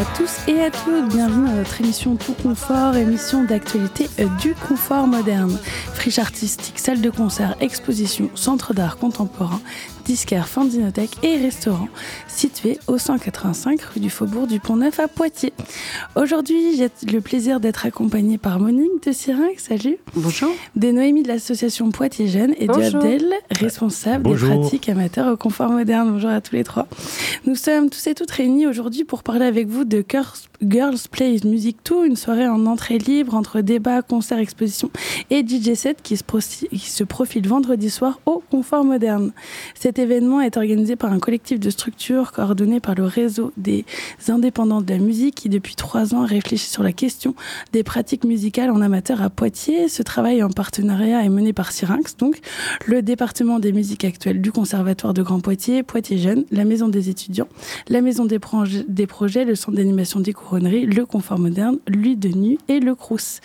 à tous et à toutes, bienvenue à notre émission Tout Confort, émission d'actualité euh, du confort moderne. Friche artistique, salle de concert, exposition, centre d'art contemporain, disquaire, fandinothèque et restaurant situé au 185 rue du Faubourg du Pont-Neuf à Poitiers. Aujourd'hui, j'ai le plaisir d'être accompagnée par Monique de Syrinx. Salut. Bonjour. Des Noémie de l'association Poitiers Jeunes et de Abdel, responsable des pratiques amateurs au confort moderne. Bonjour à tous les trois. Nous sommes tous et toutes réunis aujourd'hui pour parler avec vous de Girls Plays Music 2, une soirée en entrée libre entre débats, concerts, expositions et DJ set qui se, qui se profile vendredi soir au confort moderne. Cet événement est organisé par un collectif de structures coordonné par le réseau des indépendants de la musique qui depuis trois ans réfléchit sur la question des pratiques musicales en amateur à Poitiers. Ce travail en partenariat est mené par Syrinx, donc le département des musiques actuelles du Conservatoire de Grand Poitiers, Poitiers Jeunes, la Maison des étudiants, la Maison des, projets, le Centre d'animation des couronneries, le Confort moderne, l'Huile de Nu et le Crous.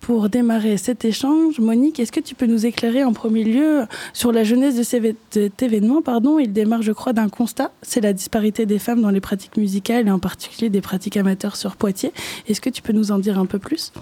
Pour démarrer cet échange, Monique, est-ce que tu peux nous éclairer en premier lieu sur la jeunesse de cet événement pardon, Il démarre, je crois, d'un constat, c'est la disparité des femmes dans les pratiques musicales et en particulier des pratiques amateurs sur Poitiers. Est-ce que tu peux nous en dire un peu plus?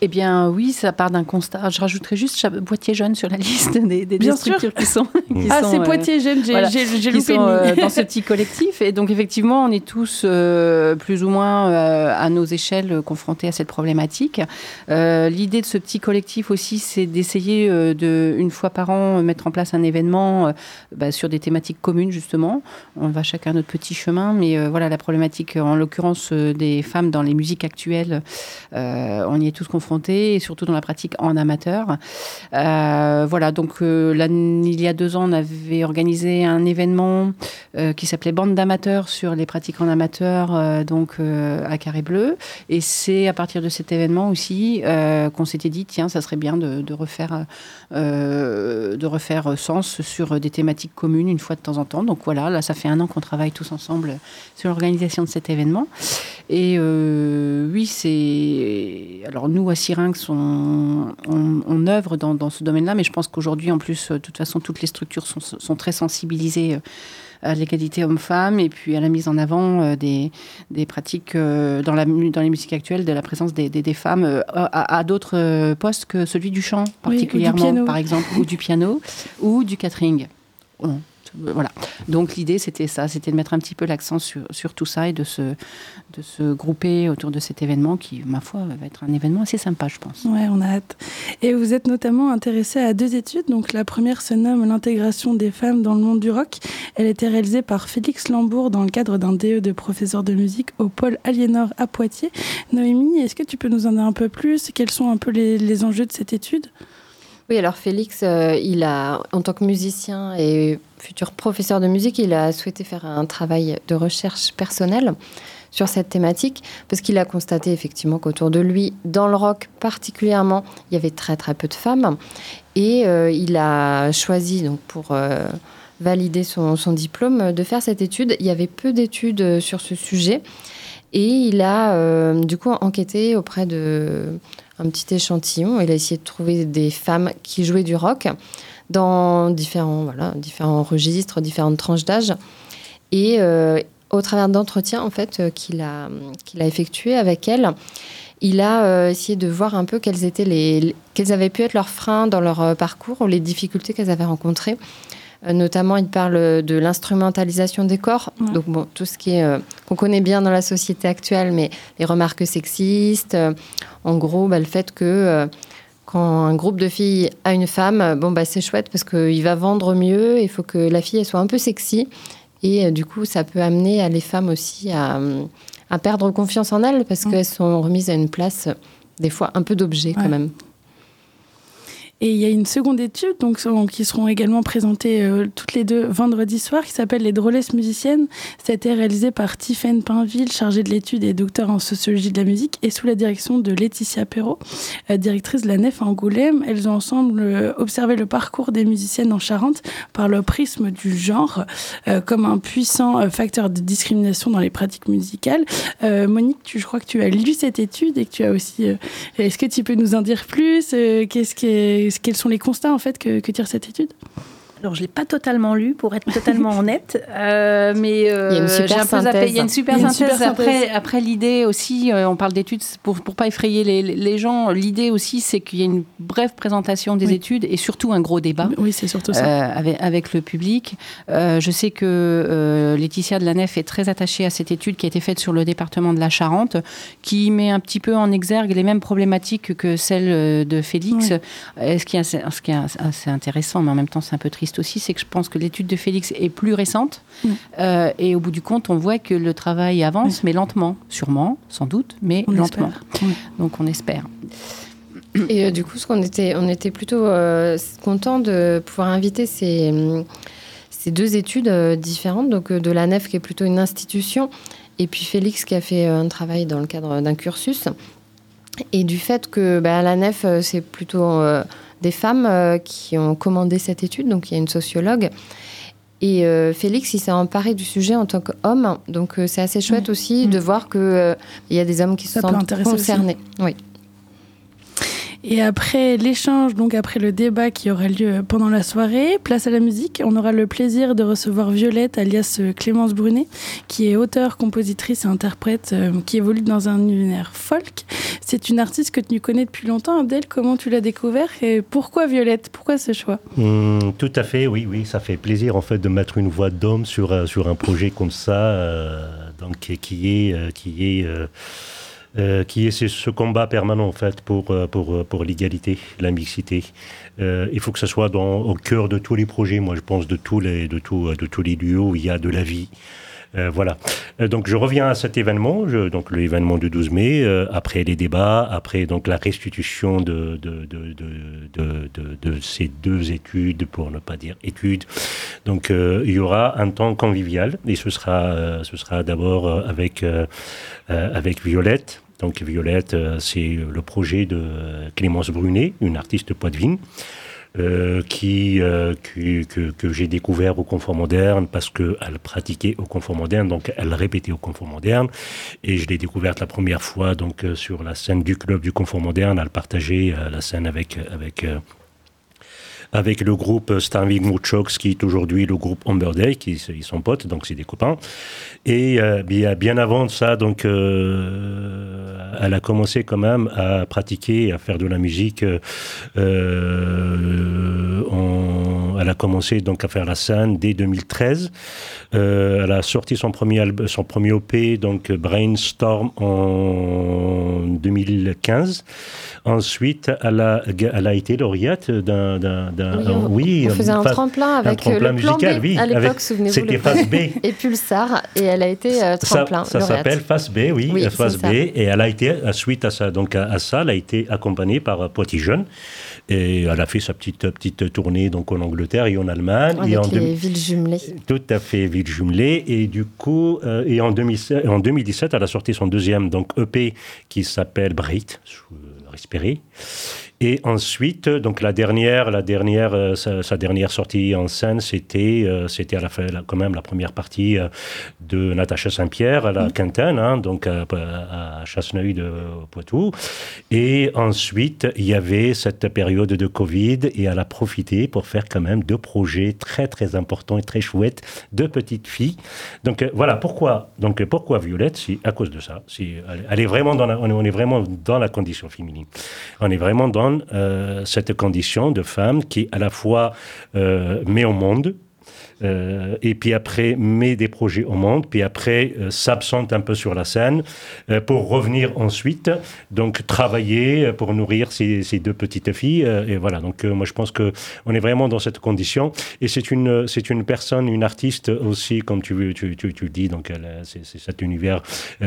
Eh bien, oui, ça part d'un constat. Je rajouterai juste Poitiers Jeune sur la liste des, des, structures qui sont. ah, c'est Poitiers Jeune, j'ai voilà, loupé euh, dans ce petit collectif. Et donc, effectivement, on est tous euh, plus ou moins euh, à nos échelles confrontés à cette problématique. L'idée de ce petit collectif aussi, c'est d'essayer de, une fois par an, mettre en place un événement bah, sur des thématiques communes, justement. On va chacun notre petit chemin, mais voilà, la problématique, en l'occurrence, des femmes dans les musiques actuelles, on y est tous confrontés et surtout dans la pratique en amateur. Euh, voilà, donc euh, il y a deux ans, on avait organisé un événement euh, qui s'appelait Bande d'amateurs sur les pratiques en amateur, donc à Carré Bleu. Et c'est à partir de cet événement aussi qu'on s'était dit, tiens, ça serait bien de, de refaire, de refaire sens sur des thématiques communes une fois de temps en temps. Donc voilà, là, ça fait un an qu'on travaille tous ensemble sur l'organisation de cet événement. Et oui, c'est. Alors, nous, à Syrinx, on, on, œuvre dans, ce domaine-là, mais je pense qu'aujourd'hui, en plus, de toute façon, toutes les structures sont, très sensibilisées euh, à l'égalité homme-femme et puis à la mise en avant euh, des, des pratiques euh, dans, la, dans les musiques actuelles de la présence des, des, femmes à, d'autres postes que celui du chant particulièrement par exemple ou du piano ou du catering. Euh, voilà. Donc l'idée, c'était ça, c'était de mettre un petit peu l'accent sur, sur, tout ça et de se, de se grouper autour de cet événement qui, ma foi, va être un événement assez sympa, je pense. Ouais, on a hâte. Et vous êtes notamment intéressé à deux études. Donc la première se nomme l'intégration des femmes dans le monde du rock. Elle a été réalisée par Félix Lambourg dans le cadre d'un DE de professeur de musique au pôle Aliénor à Poitiers. Noémie, est-ce que tu peux nous en dire un peu plus? Quels sont un peu les, les enjeux de cette étude? Oui, alors Félix, euh, il a, en tant que musicien et futur professeur de musique, il a souhaité faire un travail de recherche personnelle sur cette thématique, parce qu'il a constaté effectivement qu'autour de lui, dans le rock particulièrement, il y avait très très peu de femmes. Et euh, il a choisi, donc pour euh, valider son, diplôme, de faire cette étude. Il y avait peu d'études sur ce sujet. Et il a du coup enquêté auprès de un petit échantillon. Il a essayé de trouver des femmes qui jouaient du rock dans différents, voilà, différents registres, différentes tranches d'âge. Et euh, au travers d'entretiens en fait euh, qu'il a, qu'il a effectué avec elles, il a euh, essayé de voir un peu quels étaient les, quels avaient pu être leurs freins dans leur parcours ou les difficultés qu'elles avaient rencontrées. notamment, il parle de l'instrumentalisation des corps, donc bon, tout ce qui est qu'on connaît bien dans la société actuelle, mais les remarques sexistes, en gros, bah, le fait que euh, quand un groupe de filles a une femme, bon, bah, c'est chouette parce qu'il va vendre mieux, il faut que la fille elle soit un peu sexy. Et euh, du coup, ça peut amener les femmes aussi à, perdre confiance en elles parce mm. qu'elles sont remises à une place, des fois, un peu d'objet quand même. Et il y a une seconde étude, donc, qui seront également présentées euh, toutes les deux vendredi soir, qui s'appelle Les drôlesses musiciennes. Ça a été réalisé par Tiffaine Pinville, chargée de l'étude et docteur en sociologie de la musique, et sous la direction de Laetitia Perrault, euh, directrice de la Nef à Angoulême. Elles ont ensemble euh, observé le parcours des musiciennes en Charente par le prisme du genre, comme un puissant facteur de discrimination dans les pratiques musicales. Monique, tu, je crois que tu as lu cette étude et que tu as aussi. Est-ce que tu peux nous en dire plus Qu'est-ce qui quels sont les constats en fait que, que tire cette étude? Alors, je ne l'ai pas totalement lu, pour être totalement honnête, euh, mais euh, il y a une super synthèse. Il y a une super synthèse. Après, après l'idée aussi, euh, on parle d'études pour ne pas effrayer les, les gens. L'idée aussi, c'est qu'il y ait une brève présentation des études et surtout un gros débat. Oui, c'est surtout ça. Avec, avec, le public. je sais que Laetitia de la Nef est très attachée à cette étude qui a été faite sur le département de la Charente, qui met un petit peu en exergue les mêmes problématiques que celles de Félix. Ce, qui est ce qui est assez intéressant, mais en même temps, c'est un peu triste aussi, c'est que je pense que l'étude de Félix est plus récente. Euh, et au bout du compte, on voit que le travail avance, mais lentement. Sûrement, sans doute, mais lentement. Donc on espère. Et euh, du coup, ce qu'on était, on était plutôt euh, content de pouvoir inviter ces, ces deux études différentes, donc de la NEF qui est plutôt une institution, et puis Félix qui a fait un travail dans le cadre d'un cursus. Et du fait que bah, la NEF, c'est plutôt des femmes euh, qui ont commandé cette étude. Donc il y a une sociologue. Et euh, Félix, il s'est emparé du sujet en tant qu'homme. Donc euh, c'est assez chouette aussi de voir qu'il il y a des hommes qui se sentent concernés. Oui. Et après l'échange, donc après le débat qui aura lieu pendant la soirée, place à la musique, on aura le plaisir de recevoir Violette, alias Clémence Brunet, qui est auteure, compositrice et interprète, euh, qui évolue dans un univers folk. C'est une artiste que tu connais depuis longtemps, Abdel. Comment tu l'as découvert et pourquoi Violette? Pourquoi ce choix? Mmh, Tout à fait, oui, oui, ça fait plaisir en fait de mettre une voix d'homme sur, euh, sur un projet comme ça, euh, donc qui est, qui est euh, qui est ce, combat permanent en fait pour, euh, pour, euh, pour l'égalité, la mixité. il faut que ce soit dans, au cœur de tous les projets, moi je pense, de tous les, de tout, de tous les lieux où il y a de la vie. Voilà. donc je reviens à cet événement, donc l'événement du 12 mai, après les débats, après donc la restitution de ces deux études, pour ne pas dire études. Donc il y aura un temps convivial et ce sera, sera d'abord avec, avec Violette, donc Violette, euh, c'est le projet de Clémence Brunet, une artiste poitevine. Euh, qui, euh, que, j'ai découvert au Confort Moderne parce qu'elle pratiquait au Confort Moderne, donc elle répétait au Confort Moderne. Et je l'ai découverte la première fois donc sur la scène du club du Confort Moderne. Elle partageait la scène avec, avec avec le groupe Stanvik Muchox, qui est aujourd'hui le groupe Amber Day, qui ils sont potes, donc c'est des copains. Et euh, bien, bien avant ça, donc, euh, elle a commencé quand même à pratiquer, à faire de la musique. Euh, elle a commencé donc à faire la scène dès 2013. elle a sorti son premier son premier OP, donc Brainstorm en 2015. Ensuite, elle a, elle a été lauréate d'un. Oui, on, faisait un tremplin avec un tremplin le musical, oui. À l'époque, souvenez-vous. C'était Face B. et Pulsar, et elle a été euh, tremplin. Ça, ça s'appelle Face B, oui, oui Face B. Et elle a été, suite à ça, donc à, ça, elle a été accompagnée par Poitiers Jeune. Et elle a fait sa petite, petite tournée donc en Angleterre et en Allemagne. Avec et en les villes jumelées. Tout à fait, villes jumelées. Et du coup, euh, et en, 2017, en 2017, elle a sorti son deuxième donc EP qui s'appelle Bright respirer. Et ensuite, donc la dernière, la dernière, euh, sa, dernière sortie en scène, c'était, euh, c'était à la fin, quand même la première partie euh, de Natacha Saint-Pierre à la mmh. Quintaine, hein, donc à, à Chasseneuil de Poitou. Et ensuite, il y avait cette période de Covid et elle a profité pour faire quand même deux projets très très importants et très chouettes, deux petites filles. Donc voilà pourquoi. Donc pourquoi Violette, c'est à cause de ça. Si elle est vraiment dans la, on est vraiment dans la condition féminine. On est vraiment dans euh, cette condition de femme qui à la fois euh, met au monde et puis après met des projets au monde, puis après s'absente un peu sur la scène pour revenir ensuite, donc travailler pour nourrir ses, deux petites filles. et voilà, donc moi je pense que on est vraiment dans cette condition. Et c'est une, c'est une personne, une artiste aussi, comme tu, tu dis, donc c'est, cet univers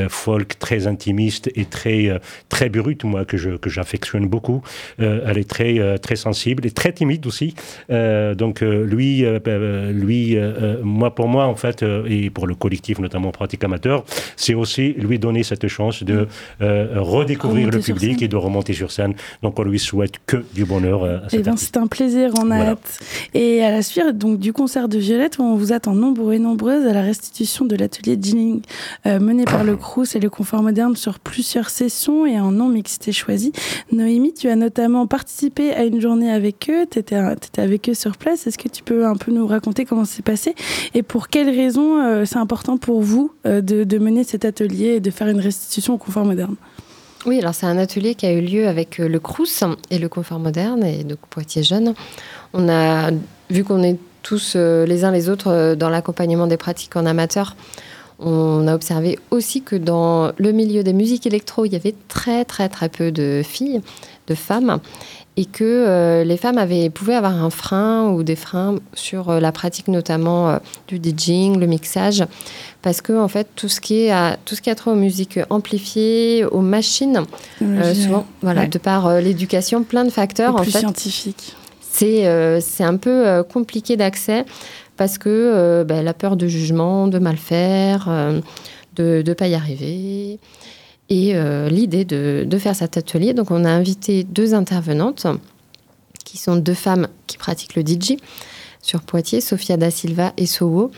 folk très intimiste et très, très brut, moi, que, je, que j'affectionne beaucoup. elle est très, très sensible et très timide aussi. Euh, donc euh, lui, euh, lui moi pour moi en fait, et pour le collectif notamment Pratique Amateur, c'est aussi lui donner cette chance de redécouvrir le public et de remonter sur scène. Donc on lui souhaite que du bonheur. À eh ben, c'est un plaisir, on a hâte. Et à la suite donc, du concert de Violette, on vous attend nombreux et nombreuses à la restitution de l'atelier Jinning mené par le Crous et le Confort Moderne sur plusieurs sessions et en non mixité choisi. Noémie, tu as notamment participé à une journée avec eux, tu étais, avec eux sur place. Est-ce que tu peux un peu nous raconter comment c'est passé et pour quelles raisons euh, c'est important pour vous euh, de, mener cet atelier et de faire une restitution au confort moderne? Oui, alors c'est un atelier qui a eu lieu avec euh, le Crous et le Confort Moderne et donc Poitiers Jeunes. On a vu qu'on est tous les uns les autres dans l'accompagnement des pratiques en amateur. On a observé aussi que dans le milieu des musiques électro, il y avait très très très peu de filles, de femmes et que euh, les femmes avaient, pouvaient avoir un frein ou des freins sur euh, la pratique notamment euh, du DJing, le mixage, parce que en fait tout ce qui est à, tout ce qui a trait aux musiques amplifiées, aux machines, souvent voilà, de par l'éducation, plein de facteurs en fait, scientifique. C'est c'est un peu compliqué d'accès parce que ben, la peur de jugement, de mal faire, de ne pas y arriver et euh, l'idée de, faire cet atelier. Donc, on a invité deux intervenantes qui sont deux femmes qui pratiquent le DJ sur Poitiers, Sofia da Silva et Sowo.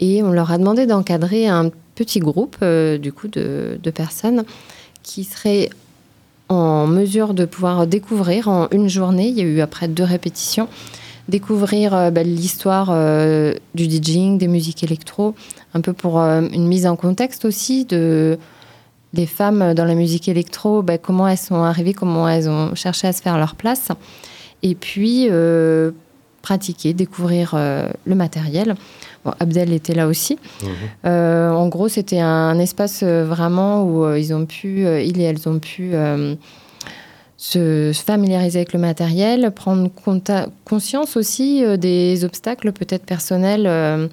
Et on leur a demandé d'encadrer un petit groupe, euh, du coup, de, personnes qui seraient en mesure de pouvoir découvrir en une journée, il y a eu après deux répétitions, découvrir euh, bah, l'histoire du DJing, des musiques électro, un peu pour une mise en contexte aussi de des femmes dans la musique électro, ben, comment elles sont arrivées, comment elles ont cherché à se faire leur place. Et puis, euh, pratiquer, découvrir euh, le matériel. Bon, Abdel était là aussi. Mhm. Euh, en gros, c'était un espace vraiment où ils ont pu, il et elles ont pu se familiariser avec le matériel, prendre conscience aussi des obstacles peut-être personnels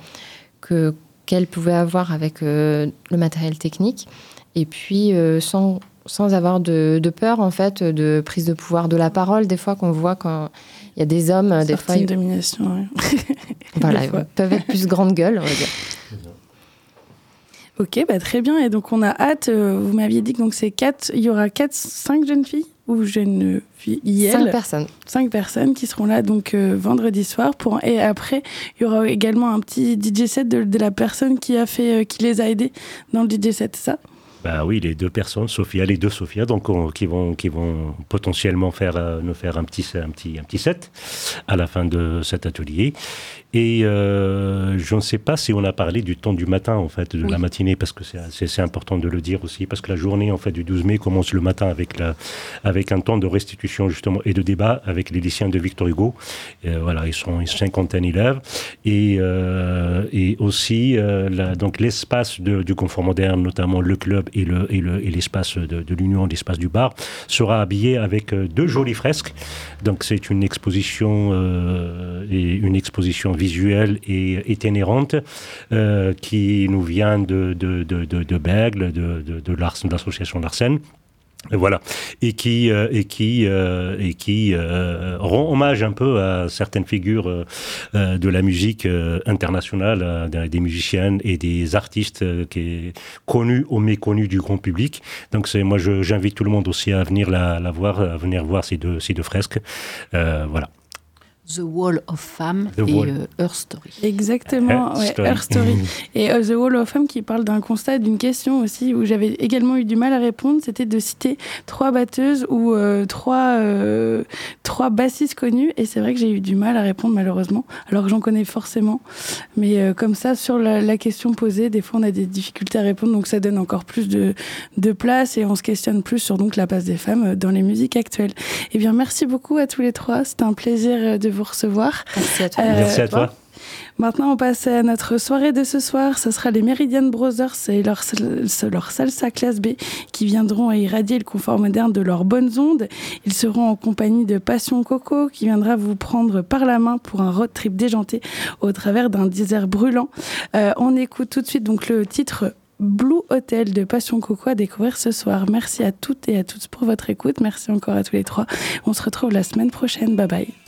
que qu'elles pouvaient avoir avec le matériel technique et puis euh, sans, sans avoir de, de, peur en fait de prise de pouvoir de la parole des fois qu'on voit quand il y a des hommes des fois une domination voilà ils peuvent être plus grande gueule on va dire. Ok bah très bien. Et donc on a hâte euh, vous m'aviez dit que donc c'est quatre il y aura quatre cinq jeunes filles ou jeunes filles? Cinq personnes. Cinq personnes qui seront là donc euh, vendredi soir pour et après il y aura également un petit DJ set de, de la personne qui a fait qui les a aidés dans le DJ set ça? Bah oui, les deux personnes, Sophia, les deux Sophia, donc qui vont qui vont potentiellement faire euh, nous faire un petit un petit un petit set à la fin de cet atelier. Et euh, je ne sais pas si on a parlé du temps du matin, en fait, de la matinée, parce que c'est important de le dire aussi, parce que la journée, en fait, du 12 mai commence le matin avec, la, avec un temps de restitution, justement, et de débat avec les lycéens de Victor Hugo. Euh, voilà, ils sont une cinquantaine d'élèves. Et, euh, et aussi, euh, la, donc, l'espace du confort moderne, notamment le club et l'espace le, et de, de l'Union, l'espace du bar, sera habillé avec euh, deux jolies fresques. Donc, c'est une exposition, euh, et une exposition visuelle et itinérante euh, qui nous vient de, de, de, de, de Bègle, de, de, de l'association Larsen. Voilà, et qui euh, et qui euh, et qui euh, rend hommage un peu à certaines figures euh, de la musique internationale, des musiciennes et des artistes qui connus ou méconnus du grand public. Donc c'est moi j'invite tout le monde aussi à venir la, la voir, à venir voir ces deux ces deux fresques. voilà. The Wall of Femme et euh, Her Story. Exactement, Her Story. Et euh, The Wall of Femme qui parle d'un constat, d'une question aussi où j'avais également eu du mal à répondre, c'était de citer trois batteuses ou euh, trois, trois bassistes connus. Et c'est vrai que j'ai eu du mal à répondre malheureusement, alors que j'en connais forcément. Mais comme ça, sur la, question posée, des fois on a des difficultés à répondre, donc ça donne encore plus de, de place et on se questionne plus sur donc la place des femmes dans les musiques actuelles. Eh bien, merci beaucoup à tous les trois. C'était un plaisir de vous recevoir. Merci à toi. Merci à toi. Maintenant, on passe à notre soirée de ce soir. Ce sera les Meridian Brothers et leur, salsa classe B qui viendront irradier le confort moderne de leurs bonnes ondes. Ils seront en compagnie de Passion Coco qui viendra vous prendre par la main pour un road trip déjanté au travers d'un désert brûlant. Euh, on écoute tout de suite donc le titre Blue Hotel de Passion Coco à découvrir ce soir. Merci à toutes et à tous pour votre écoute. Merci encore à tous les trois. On se retrouve la semaine prochaine. Bye bye.